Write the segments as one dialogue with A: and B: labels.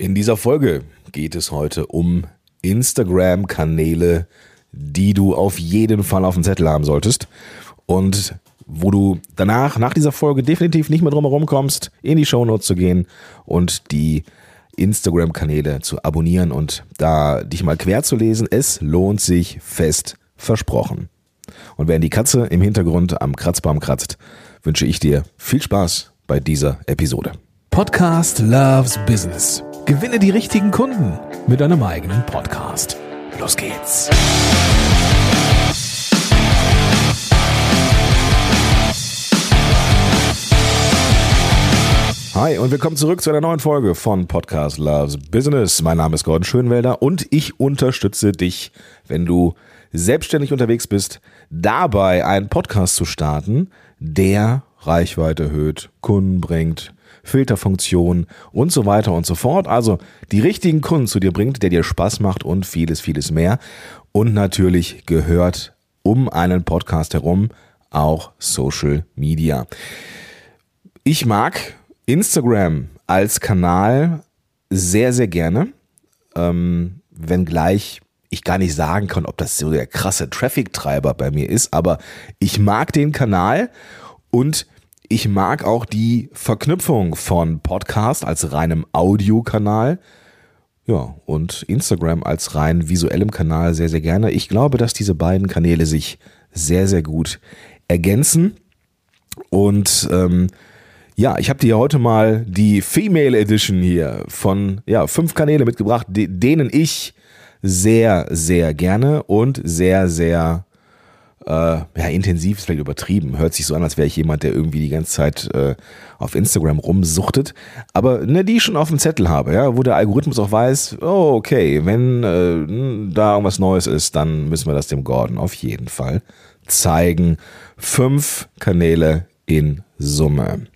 A: In dieser Folge geht es heute um Instagram-Kanäle, die du auf jeden Fall auf dem Zettel haben solltest und wo du danach, nach dieser Folge definitiv nicht mehr drum herum kommst, in die Shownotes zu gehen und die Instagram-Kanäle zu abonnieren und da dich mal quer zu lesen. Es lohnt sich fest versprochen. Und während die Katze im Hintergrund am Kratzbaum kratzt, wünsche ich dir viel Spaß bei dieser Episode.
B: Podcast Loves Business. Gewinne die richtigen Kunden mit deinem eigenen Podcast. Los geht's.
A: Hi und willkommen zurück zu einer neuen Folge von Podcast Loves Business. Mein Name ist Gordon Schönwelder und ich unterstütze dich, wenn du selbstständig unterwegs bist, dabei einen Podcast zu starten, der Reichweite erhöht, Kunden bringt, Filterfunktion und so weiter und so fort. Also die richtigen Kunden zu dir bringt, der dir Spaß macht und vieles, vieles mehr. Und natürlich gehört um einen Podcast herum auch Social Media. Ich mag Instagram als Kanal sehr, sehr gerne, ähm, wenngleich ich gar nicht sagen kann, ob das so der krasse Traffic-Treiber bei mir ist, aber ich mag den Kanal und ich mag auch die Verknüpfung von Podcast als reinem Audiokanal. Ja, und Instagram als rein visuellem Kanal sehr, sehr gerne. Ich glaube, dass diese beiden Kanäle sich sehr, sehr gut ergänzen. Und ähm, ja, ich habe dir heute mal die Female Edition hier von ja, fünf Kanäle mitgebracht, denen ich sehr, sehr gerne und sehr, sehr äh, ja, intensiv ist vielleicht übertrieben. Hört sich so an, als wäre ich jemand, der irgendwie die ganze Zeit äh, auf Instagram rumsuchtet. Aber ne, die ich schon auf dem Zettel habe, ja, wo der Algorithmus auch weiß, oh, okay, wenn äh, da irgendwas Neues ist, dann müssen wir das dem Gordon auf jeden Fall zeigen. Fünf Kanäle in Summe.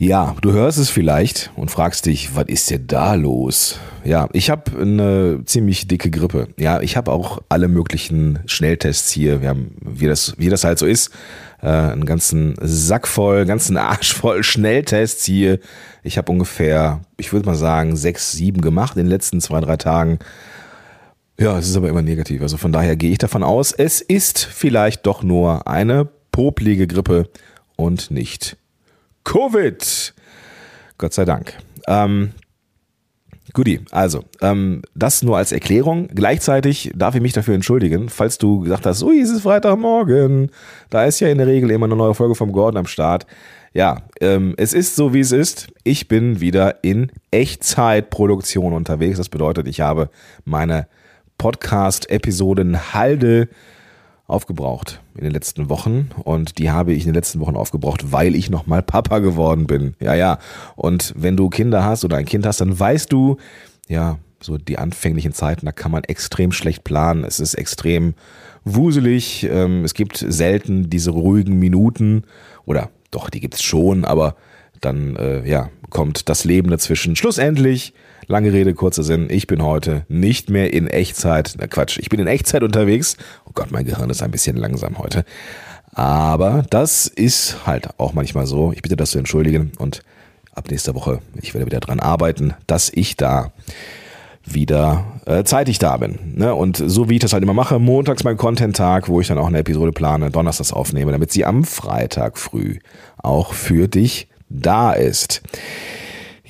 A: Ja, du hörst es vielleicht und fragst dich, was ist denn da los? Ja, ich habe eine ziemlich dicke Grippe. Ja, ich habe auch alle möglichen Schnelltests hier. Wir haben, wie das, wie das halt so ist, äh, einen ganzen Sack voll, ganzen Arsch voll Schnelltests hier. Ich habe ungefähr, ich würde mal sagen, sechs, sieben gemacht in den letzten zwei, drei Tagen. Ja, es ist aber immer negativ. Also von daher gehe ich davon aus, es ist vielleicht doch nur eine poplige Grippe und nicht Covid. Gott sei Dank. Ähm, Guti, also, ähm, das nur als Erklärung. Gleichzeitig darf ich mich dafür entschuldigen, falls du gesagt hast, ui, es ist Freitagmorgen. Da ist ja in der Regel immer eine neue Folge vom Gordon am Start. Ja, ähm, es ist so, wie es ist. Ich bin wieder in Echtzeitproduktion unterwegs. Das bedeutet, ich habe meine Podcast-Episoden Halde aufgebraucht in den letzten Wochen und die habe ich in den letzten Wochen aufgebraucht, weil ich nochmal Papa geworden bin. Ja, ja. Und wenn du Kinder hast oder ein Kind hast, dann weißt du, ja, so die anfänglichen Zeiten, da kann man extrem schlecht planen. Es ist extrem wuselig. Ähm, es gibt selten diese ruhigen Minuten oder doch, die gibt's schon, aber dann äh, ja, kommt das Leben dazwischen. Schlussendlich Lange Rede, kurzer Sinn. Ich bin heute nicht mehr in Echtzeit. Na Quatsch, ich bin in Echtzeit unterwegs. Oh Gott, mein Gehirn ist ein bisschen langsam heute. Aber das ist halt auch manchmal so. Ich bitte das zu entschuldigen und ab nächster Woche, ich werde wieder dran arbeiten, dass ich da wieder äh, zeitig da bin. Ne? Und so wie ich das halt immer mache, montags mein Content-Tag, wo ich dann auch eine Episode plane, donnerstags aufnehme, damit sie am Freitag früh auch für dich da ist.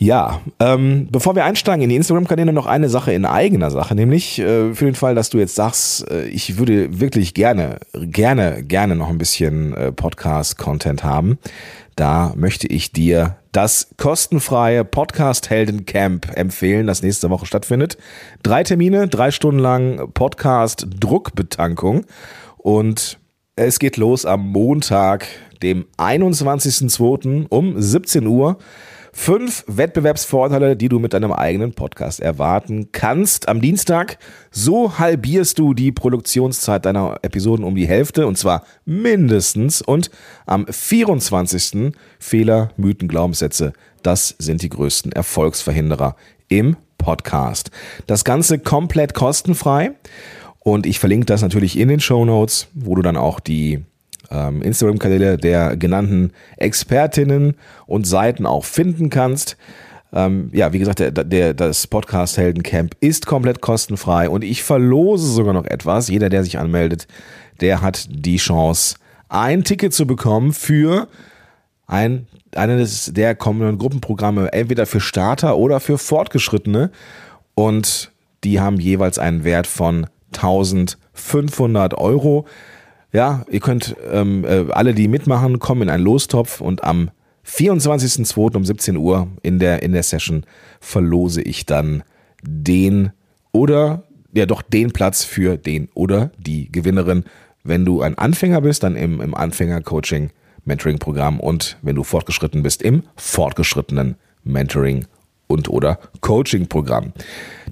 A: Ja, ähm, bevor wir einsteigen in die Instagram-Kanäle, noch eine Sache in eigener Sache, nämlich äh, für den Fall, dass du jetzt sagst, äh, ich würde wirklich gerne, gerne, gerne noch ein bisschen äh, Podcast-Content haben. Da möchte ich dir das kostenfreie Podcast Helden Camp empfehlen, das nächste Woche stattfindet. Drei Termine, drei Stunden lang Podcast Druckbetankung und es geht los am Montag, dem 21.02. um 17 Uhr. Fünf Wettbewerbsvorteile, die du mit deinem eigenen Podcast erwarten kannst. Am Dienstag, so halbierst du die Produktionszeit deiner Episoden um die Hälfte und zwar mindestens. Und am 24. Fehler, Mythen, Glaubenssätze. Das sind die größten Erfolgsverhinderer im Podcast. Das Ganze komplett kostenfrei. Und ich verlinke das natürlich in den Show Notes, wo du dann auch die ähm, Instagram-Kanäle der genannten Expertinnen und Seiten auch finden kannst. Ähm, ja, wie gesagt, der, der, das Podcast Heldencamp ist komplett kostenfrei und ich verlose sogar noch etwas. Jeder, der sich anmeldet, der hat die Chance, ein Ticket zu bekommen für ein, eines der kommenden Gruppenprogramme, entweder für Starter oder für Fortgeschrittene. Und die haben jeweils einen Wert von 1500 Euro. Ja, ihr könnt ähm, äh, alle, die mitmachen, kommen in einen Lostopf und am 24.02. um 17 Uhr in der, in der Session verlose ich dann den oder ja doch den Platz für den oder die Gewinnerin. Wenn du ein Anfänger bist, dann im, im Anfänger-Coaching, Mentoring-Programm und wenn du fortgeschritten bist, im fortgeschrittenen Mentoring und oder Coaching-Programm.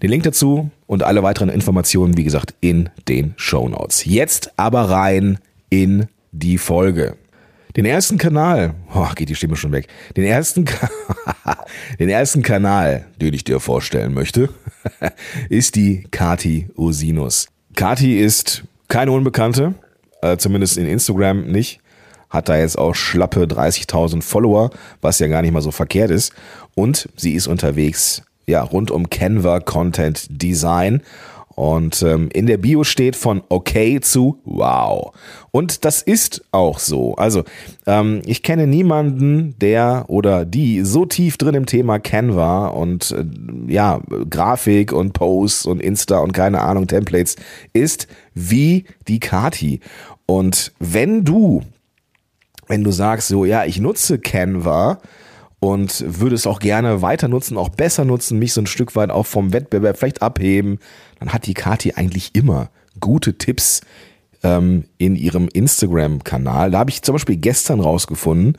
A: Den Link dazu und alle weiteren Informationen, wie gesagt, in den Show Notes. Jetzt aber rein in die Folge. Den ersten Kanal, oh, geht die Stimme schon weg. Den ersten, den ersten Kanal, den ich dir vorstellen möchte, ist die Kati Osinus. Kati ist keine Unbekannte, äh, zumindest in Instagram nicht. Hat da jetzt auch schlappe 30.000 Follower, was ja gar nicht mal so verkehrt ist. Und sie ist unterwegs, ja, rund um Canva Content Design und ähm, in der Bio steht von okay zu wow. Und das ist auch so. Also ähm, ich kenne niemanden, der oder die so tief drin im Thema Canva und äh, ja, Grafik und Posts und Insta und keine Ahnung, Templates ist wie die Kati. Und wenn du, wenn du sagst so, ja, ich nutze Canva, und würde es auch gerne weiter nutzen, auch besser nutzen, mich so ein Stück weit auch vom Wettbewerb vielleicht abheben, dann hat die Kati eigentlich immer gute Tipps ähm, in ihrem Instagram-Kanal. Da habe ich zum Beispiel gestern rausgefunden,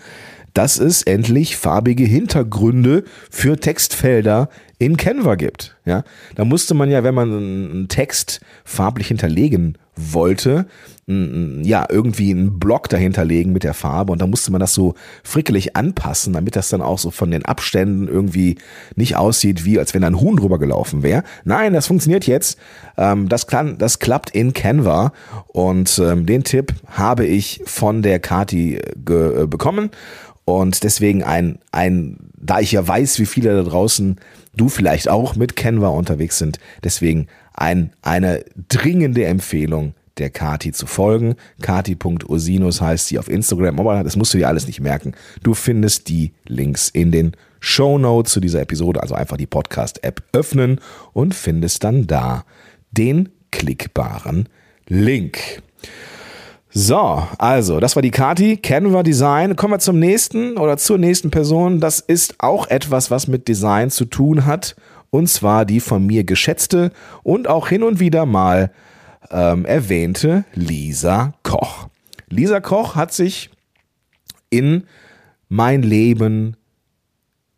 A: dass es endlich farbige Hintergründe für Textfelder in Canva gibt. Ja, da musste man ja, wenn man einen Text farblich hinterlegen wollte, ja, irgendwie einen Block dahinter legen mit der Farbe und da musste man das so frickelig anpassen, damit das dann auch so von den Abständen irgendwie nicht aussieht, wie als wenn ein Huhn drüber gelaufen wäre. Nein, das funktioniert jetzt. Ähm, das, kann, das klappt in Canva und ähm, den Tipp habe ich von der Kati äh, bekommen und deswegen ein, ein, da ich ja weiß, wie viele da draußen du vielleicht auch mit Canva unterwegs sind, deswegen ein, eine dringende Empfehlung der Kati zu folgen. Kati.osinus heißt sie auf Instagram, aber das musst du dir alles nicht merken. Du findest die Links in den Show Notes zu dieser Episode, also einfach die Podcast-App öffnen und findest dann da den klickbaren Link. So, also, das war die Kati, Canva Design. Kommen wir zum nächsten oder zur nächsten Person. Das ist auch etwas, was mit Design zu tun hat. Und zwar die von mir geschätzte und auch hin und wieder mal ähm, erwähnte Lisa Koch. Lisa Koch hat sich in mein Leben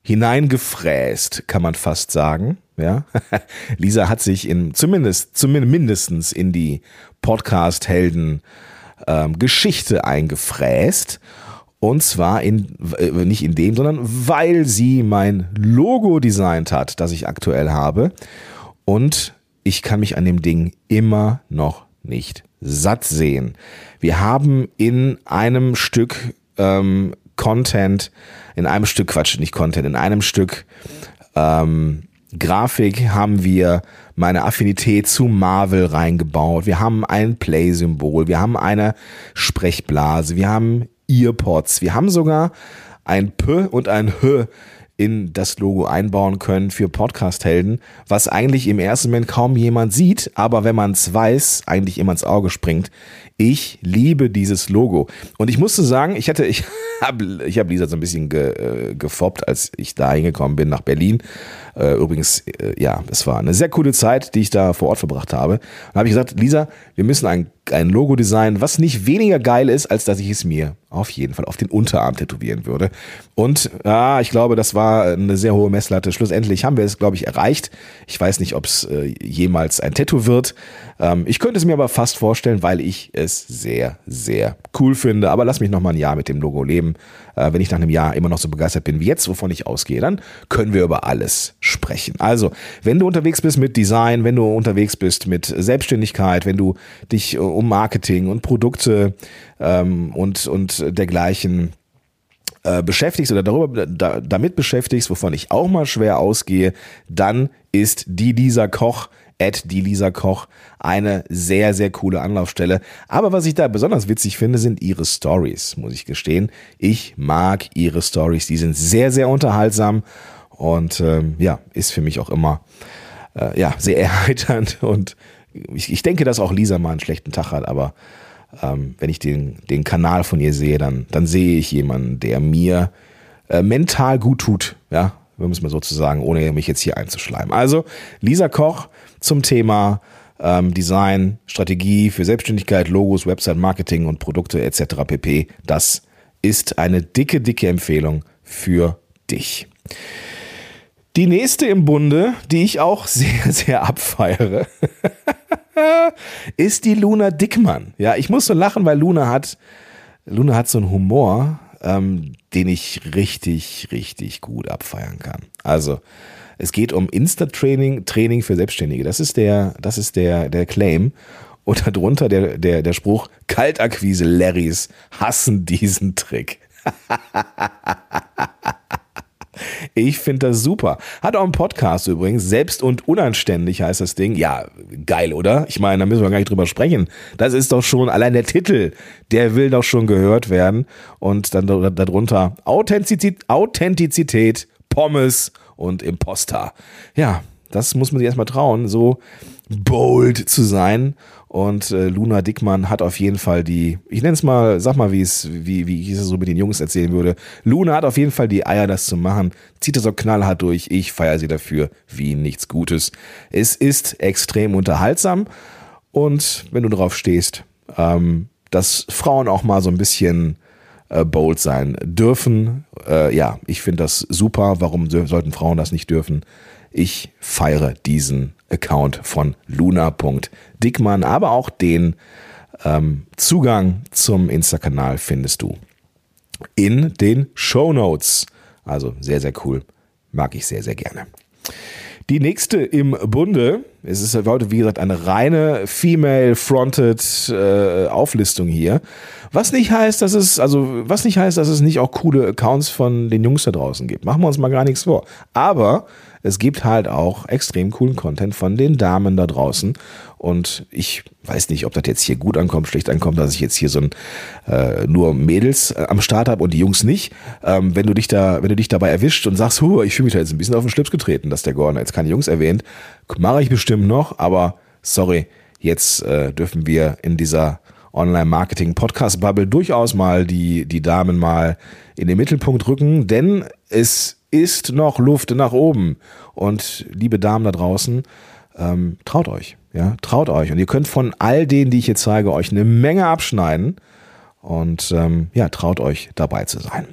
A: hineingefräst, kann man fast sagen. Ja, Lisa hat sich in zumindest, zumindest in die Podcast-Helden ähm, Geschichte eingefräst. Und zwar in, äh, nicht in dem, sondern weil sie mein Logo designt hat, das ich aktuell habe. Und ich kann mich an dem Ding immer noch nicht satt sehen. Wir haben in einem Stück ähm, Content, in einem Stück Quatsch, nicht Content, in einem Stück ähm, Grafik haben wir meine Affinität zu Marvel reingebaut. Wir haben ein Play-Symbol, wir haben eine Sprechblase, wir haben Earpods, wir haben sogar ein P und ein H in das Logo einbauen können für Podcast-Helden, was eigentlich im ersten Moment kaum jemand sieht, aber wenn man es weiß, eigentlich immer ins Auge springt. Ich liebe dieses Logo. Und ich musste sagen, ich hatte, ich habe ich hab Lisa so ein bisschen ge, äh, gefoppt, als ich da hingekommen bin nach Berlin. Äh, übrigens, äh, ja, es war eine sehr coole Zeit, die ich da vor Ort verbracht habe. Da habe ich gesagt, Lisa, wir müssen ein, ein Logo designen, was nicht weniger geil ist, als dass ich es mir auf jeden Fall auf den Unterarm tätowieren würde. Und ja, ich glaube, das war eine sehr hohe Messlatte. Schlussendlich haben wir es, glaube ich, erreicht. Ich weiß nicht, ob es äh, jemals ein Tattoo wird. Ähm, ich könnte es mir aber fast vorstellen, weil ich es sehr, sehr cool finde. Aber lass mich noch mal ein Jahr mit dem Logo leben. Äh, wenn ich nach einem Jahr immer noch so begeistert bin wie jetzt, wovon ich ausgehe, dann können wir über alles sprechen. Also, wenn du unterwegs bist mit Design, wenn du unterwegs bist mit Selbstständigkeit, wenn du dich um Marketing und Produkte ähm, und, und dergleichen äh, beschäftigst oder darüber, da, damit beschäftigst, wovon ich auch mal schwer ausgehe, dann ist die Lisa Koch at die Lisa Koch eine sehr, sehr coole Anlaufstelle. Aber was ich da besonders witzig finde, sind ihre Stories, muss ich gestehen. Ich mag ihre Stories. Die sind sehr, sehr unterhaltsam und ähm, ja, ist für mich auch immer äh, ja, sehr erheiternd. Und ich, ich denke, dass auch Lisa mal einen schlechten Tag hat, aber ähm, wenn ich den, den Kanal von ihr sehe, dann, dann sehe ich jemanden, der mir äh, mental gut tut, ja, wir müssen mal sozusagen, ohne mich jetzt hier einzuschleimen. Also, Lisa Koch zum Thema ähm, Design, Strategie für Selbstständigkeit, Logos, Website Marketing und Produkte etc. pp. Das ist eine dicke, dicke Empfehlung für dich. Die nächste im Bunde, die ich auch sehr, sehr abfeiere, ist die Luna Dickmann. Ja, ich muss so lachen, weil Luna hat, Luna hat so einen Humor, ähm, den ich richtig, richtig gut abfeiern kann. Also, es geht um Insta-Training, Training für Selbstständige. Das ist der, das ist der, der Claim. Und darunter der, der, der Spruch, Kaltakquise Larrys hassen diesen Trick. Ich finde das super. Hat auch einen Podcast übrigens. Selbst und unanständig heißt das Ding. Ja, geil, oder? Ich meine, da müssen wir gar nicht drüber sprechen. Das ist doch schon allein der Titel. Der will doch schon gehört werden. Und dann darunter Authentizität, Authentizität Pommes und Imposter. Ja, das muss man sich erstmal trauen, so bold zu sein und äh, Luna Dickmann hat auf jeden Fall die, ich nenne es mal, sag mal, wie es, wie, wie ich es so mit den Jungs erzählen würde. Luna hat auf jeden Fall die Eier, das zu machen, zieht das auch knallhart durch. Ich feiere sie dafür wie nichts Gutes. Es ist extrem unterhaltsam und wenn du drauf stehst, ähm, dass Frauen auch mal so ein bisschen äh, bold sein dürfen. Äh, ja, ich finde das super. Warum sollten Frauen das nicht dürfen? Ich feiere diesen Account von luna.dickmann, aber auch den ähm, Zugang zum Insta-Kanal findest du in den Show Notes. Also sehr, sehr cool. Mag ich sehr, sehr gerne. Die nächste im Bunde, es ist heute wie gesagt eine reine female-fronted äh, Auflistung hier. Was nicht heißt, dass es, also, was nicht heißt, dass es nicht auch coole Accounts von den Jungs da draußen gibt. Machen wir uns mal gar nichts vor. Aber es gibt halt auch extrem coolen Content von den Damen da draußen. Und ich weiß nicht, ob das jetzt hier gut ankommt, schlecht ankommt, dass ich jetzt hier so ein äh, nur Mädels äh, am Start habe und die Jungs nicht. Ähm, wenn du dich da, wenn du dich dabei erwischt und sagst, huh, ich fühle mich da jetzt ein bisschen auf den Schlips getreten, dass der Gordon jetzt keine Jungs erwähnt, mache ich bestimmt noch, aber sorry, jetzt äh, dürfen wir in dieser Online-Marketing-Podcast-Bubble durchaus mal die, die Damen mal in den Mittelpunkt rücken, denn es ist noch Luft nach oben. Und liebe Damen da draußen, ähm, traut euch. Ja, traut euch. Und ihr könnt von all denen, die ich jetzt zeige, euch eine Menge abschneiden. Und ähm, ja, traut euch dabei zu sein.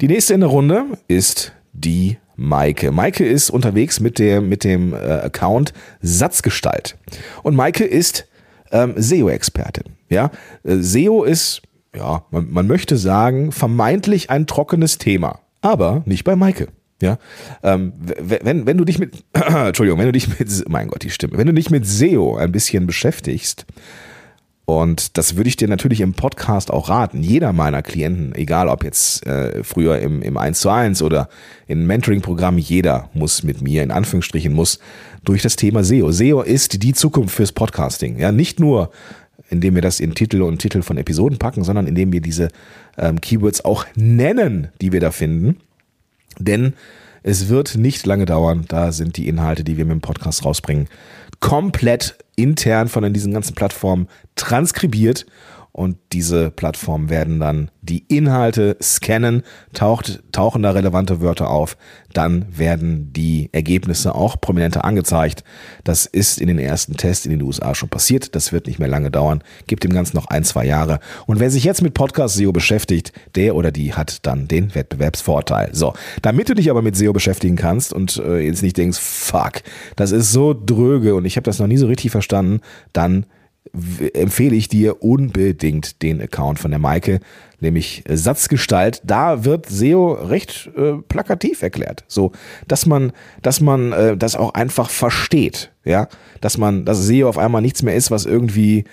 A: Die nächste in der Runde ist die Maike. Maike ist unterwegs mit dem, mit dem äh, Account Satzgestalt. Und Maike ist ähm, SEO-Expertin. Ja, äh, SEO ist, ja, man, man möchte sagen, vermeintlich ein trockenes Thema aber nicht bei Maike. Ja, ähm, wenn, wenn du dich mit, Entschuldigung, wenn du dich mit, mein Gott, die Stimme, wenn du dich mit SEO ein bisschen beschäftigst, und das würde ich dir natürlich im Podcast auch raten. Jeder meiner Klienten, egal ob jetzt äh, früher im, im 1 zu 1 oder im Mentoring-Programm, jeder muss mit mir, in Anführungsstrichen, muss durch das Thema SEO. SEO ist die Zukunft fürs Podcasting. Ja, nicht nur, indem wir das in Titel und Titel von Episoden packen, sondern indem wir diese ähm, Keywords auch nennen, die wir da finden. Denn es wird nicht lange dauern, da sind die Inhalte, die wir mit dem Podcast rausbringen, komplett intern von diesen ganzen Plattformen transkribiert und diese Plattformen werden dann die Inhalte scannen, taucht, tauchen da relevante Wörter auf, dann werden die Ergebnisse auch prominenter angezeigt. Das ist in den ersten Tests in den USA schon passiert, das wird nicht mehr lange dauern, gibt dem Ganzen noch ein, zwei Jahre. Und wer sich jetzt mit Podcast SEO beschäftigt, der oder die hat dann den Wettbewerbsvorteil. So, damit du dich aber mit SEO beschäftigen kannst und äh, jetzt nicht denkst, fuck, das ist so dröge und ich habe das noch nie so richtig verstanden, dann empfehle ich dir unbedingt den Account von der Maike, nämlich Satzgestalt. Da wird SEO recht äh, plakativ erklärt, so dass man, dass man äh, das auch einfach versteht, ja, dass man, dass SEO auf einmal nichts mehr ist, was irgendwie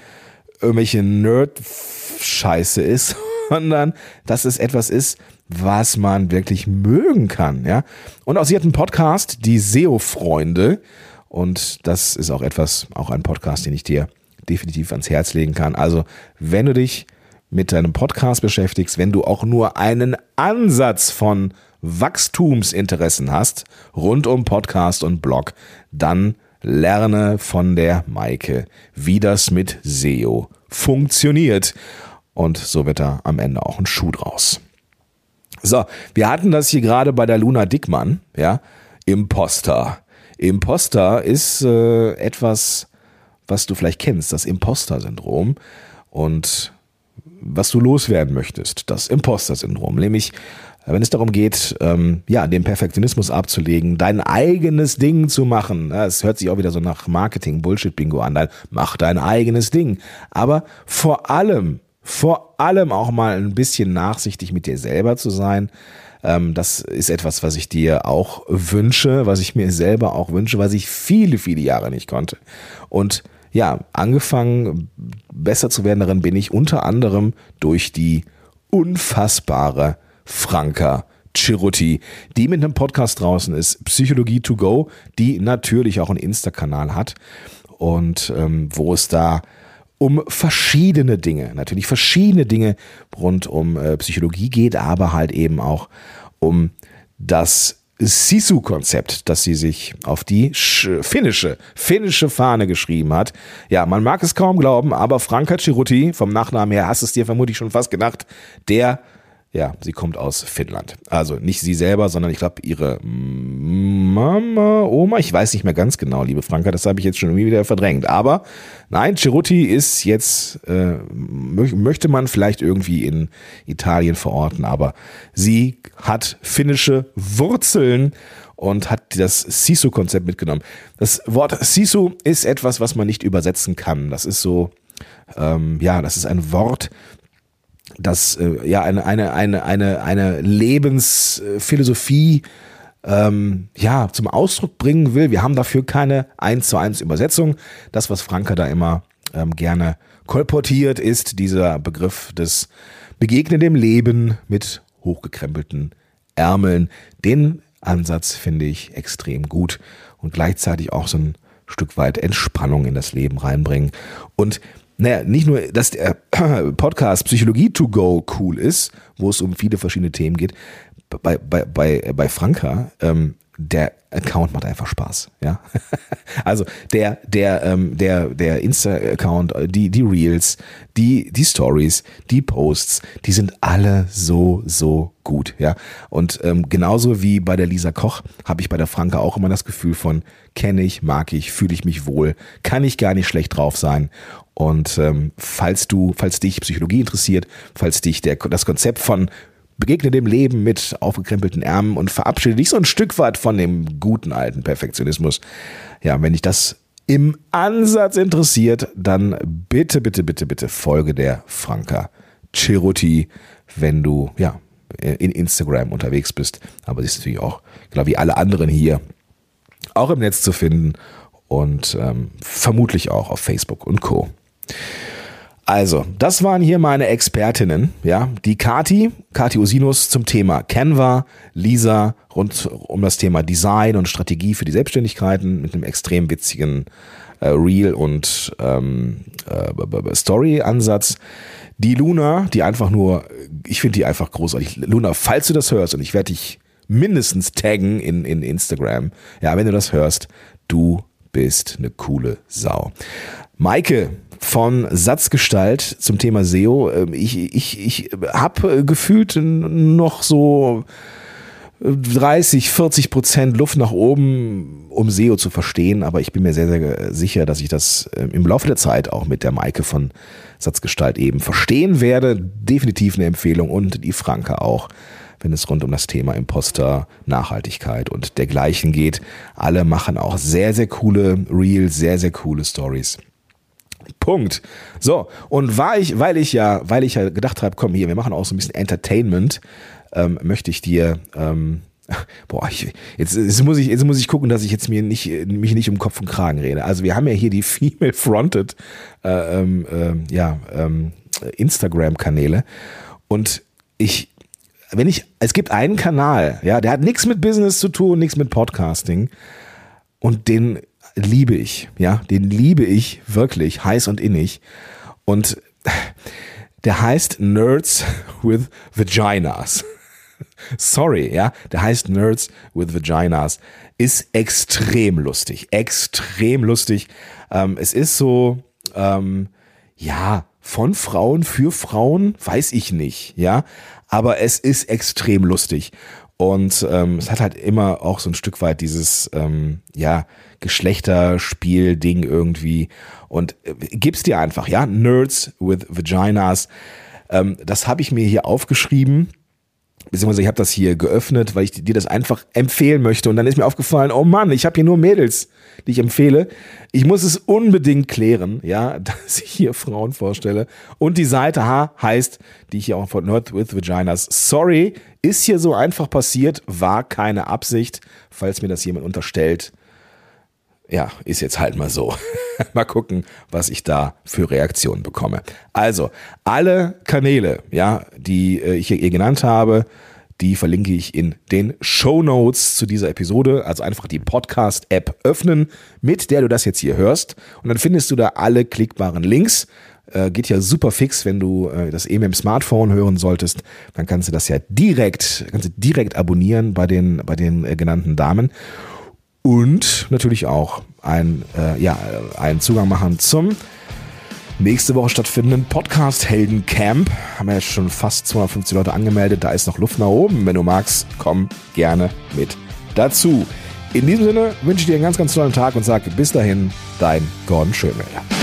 A: irgendwelche Nerd-Scheiße ist, sondern dass es etwas ist, was man wirklich mögen kann, ja. Und auch sie hat einen Podcast, die SEO-Freunde. Und das ist auch etwas, auch ein Podcast, den ich dir definitiv ans Herz legen kann. Also, wenn du dich mit deinem Podcast beschäftigst, wenn du auch nur einen Ansatz von Wachstumsinteressen hast rund um Podcast und Blog, dann lerne von der Maike, wie das mit SEO funktioniert. Und so wird da am Ende auch ein Schuh draus. So, wir hatten das hier gerade bei der Luna Dickmann, ja, Imposter. Imposter ist äh, etwas, was du vielleicht kennst, das Imposter-Syndrom. Und was du loswerden möchtest, das Imposter-Syndrom, nämlich wenn es darum geht, ähm, ja, den Perfektionismus abzulegen, dein eigenes Ding zu machen. Es hört sich auch wieder so nach Marketing-Bullshit-Bingo an. Dann mach dein eigenes Ding. Aber vor allem, vor allem auch mal ein bisschen nachsichtig mit dir selber zu sein. Ähm, das ist etwas, was ich dir auch wünsche, was ich mir selber auch wünsche, was ich viele, viele Jahre nicht konnte. Und ja, angefangen besser zu werden darin bin ich unter anderem durch die unfassbare Franka Chiruti, die mit einem Podcast draußen ist, Psychologie to go, die natürlich auch einen Insta-Kanal hat und ähm, wo es da um verschiedene Dinge, natürlich verschiedene Dinge rund um äh, Psychologie geht, aber halt eben auch um das Sisu-Konzept, das sie sich auf die finnische, finnische Fahne geschrieben hat. Ja, man mag es kaum glauben, aber Franka Chiruti, vom Nachnamen her hast es dir vermutlich schon fast gedacht, der ja, sie kommt aus Finnland. Also nicht sie selber, sondern ich glaube ihre Mama, Oma, ich weiß nicht mehr ganz genau, liebe Franka, das habe ich jetzt schon irgendwie wieder verdrängt. Aber nein, Ceruti ist jetzt, äh, möchte man vielleicht irgendwie in Italien verorten, aber sie hat finnische Wurzeln und hat das Sisu-Konzept mitgenommen. Das Wort Sisu ist etwas, was man nicht übersetzen kann. Das ist so, ähm, ja, das ist ein Wort, das äh, ja eine, eine, eine, eine, eine Lebensphilosophie ähm, ja, zum Ausdruck bringen will. Wir haben dafür keine 1 zu 1 Übersetzung. Das, was Franke da immer ähm, gerne kolportiert, ist dieser Begriff des Begegnen dem Leben mit hochgekrempelten Ärmeln. Den Ansatz finde ich extrem gut und gleichzeitig auch so ein Stück weit Entspannung in das Leben reinbringen. Und naja, nicht nur, dass der Podcast Psychologie to go cool ist, wo es um viele verschiedene Themen geht, bei, bei, bei, bei Franka, ähm, der Account macht einfach Spaß, ja. also der, der, ähm, der, der Insta-Account, die, die Reels, die, die Stories, die Posts, die sind alle so, so gut, ja. Und ähm, genauso wie bei der Lisa Koch habe ich bei der Franka auch immer das Gefühl von kenne ich, mag ich, fühle ich mich wohl, kann ich gar nicht schlecht drauf sein. Und ähm, falls du, falls dich Psychologie interessiert, falls dich der, das Konzept von begegne dem Leben mit aufgekrempelten Ärmeln und verabschiede dich so ein Stück weit von dem guten alten Perfektionismus. Ja, wenn dich das im Ansatz interessiert, dann bitte, bitte, bitte, bitte folge der Franka Cheruti, wenn du ja in Instagram unterwegs bist. Aber sie ist natürlich auch, genau wie alle anderen hier, auch im Netz zu finden und ähm, vermutlich auch auf Facebook und Co. Also, das waren hier meine Expertinnen, ja. Die Kati, Kati Usinus zum Thema Canva, Lisa rund um das Thema Design und Strategie für die Selbstständigkeiten mit einem extrem witzigen äh, Reel und ähm, äh, Story-Ansatz. Die Luna, die einfach nur, ich finde die einfach großartig. Luna, falls du das hörst, und ich werde dich mindestens taggen in, in Instagram, ja, wenn du das hörst, du bist eine coole Sau. Maike von Satzgestalt zum Thema SEO. Ähm, ich, ich, ich habe gefühlt noch so 30, 40 Prozent Luft nach oben, um SEO zu verstehen, aber ich bin mir sehr, sehr sicher, dass ich das ähm, im Laufe der Zeit auch mit der Maike von Satzgestalt eben verstehen werde. Definitiv eine Empfehlung und die Franke auch, wenn es rund um das Thema Imposter, Nachhaltigkeit und dergleichen geht. Alle machen auch sehr, sehr coole Reels, sehr, sehr coole Stories. Punkt. So, und war ich, weil ich ja, weil ich ja gedacht habe, komm hier, wir machen auch so ein bisschen Entertainment, ähm, möchte ich dir, ähm, boah, ich, jetzt, jetzt, muss ich, jetzt muss ich gucken, dass ich jetzt mir nicht, mich nicht um Kopf und Kragen rede. Also wir haben ja hier die Female-Fronted äh, ähm, äh, ja, ähm, Instagram-Kanäle und ich wenn ich, es gibt einen Kanal, ja, der hat nichts mit Business zu tun, nichts mit Podcasting und den liebe ich, ja, den liebe ich wirklich heiß und innig und der heißt Nerds with Vaginas. Sorry, ja, der heißt Nerds with Vaginas. Ist extrem lustig, extrem lustig. Ähm, es ist so, ähm, ja, von Frauen für Frauen, weiß ich nicht, ja, aber es ist extrem lustig. Und ähm, es hat halt immer auch so ein Stück weit dieses, ähm, ja, Geschlechterspiel-Ding irgendwie. Und äh, gib's dir einfach, ja, Nerds with Vaginas. Ähm, das habe ich mir hier aufgeschrieben beziehungsweise ich habe das hier geöffnet, weil ich dir das einfach empfehlen möchte. Und dann ist mir aufgefallen, oh Mann, ich habe hier nur Mädels, die ich empfehle. Ich muss es unbedingt klären, ja, dass ich hier Frauen vorstelle. Und die Seite H heißt, die ich hier auch von North with Vaginas. Sorry, ist hier so einfach passiert, war keine Absicht, falls mir das jemand unterstellt ja, ist jetzt halt mal so. mal gucken, was ich da für Reaktionen bekomme. Also, alle Kanäle, ja, die äh, ich hier genannt habe, die verlinke ich in den Show Notes zu dieser Episode. Also einfach die Podcast-App öffnen, mit der du das jetzt hier hörst. Und dann findest du da alle klickbaren Links. Äh, geht ja super fix, wenn du äh, das eben im Smartphone hören solltest. Dann kannst du das ja direkt, kannst du direkt abonnieren bei den, bei den äh, genannten Damen und natürlich auch ein, äh, ja, einen Zugang machen zum nächste Woche stattfindenden Podcast Helden Camp. Haben wir jetzt schon fast 250 Leute angemeldet. Da ist noch Luft nach oben. Wenn du magst, komm gerne mit dazu. In diesem Sinne wünsche ich dir einen ganz, ganz tollen Tag und sage bis dahin, dein Gordon Schönwälder.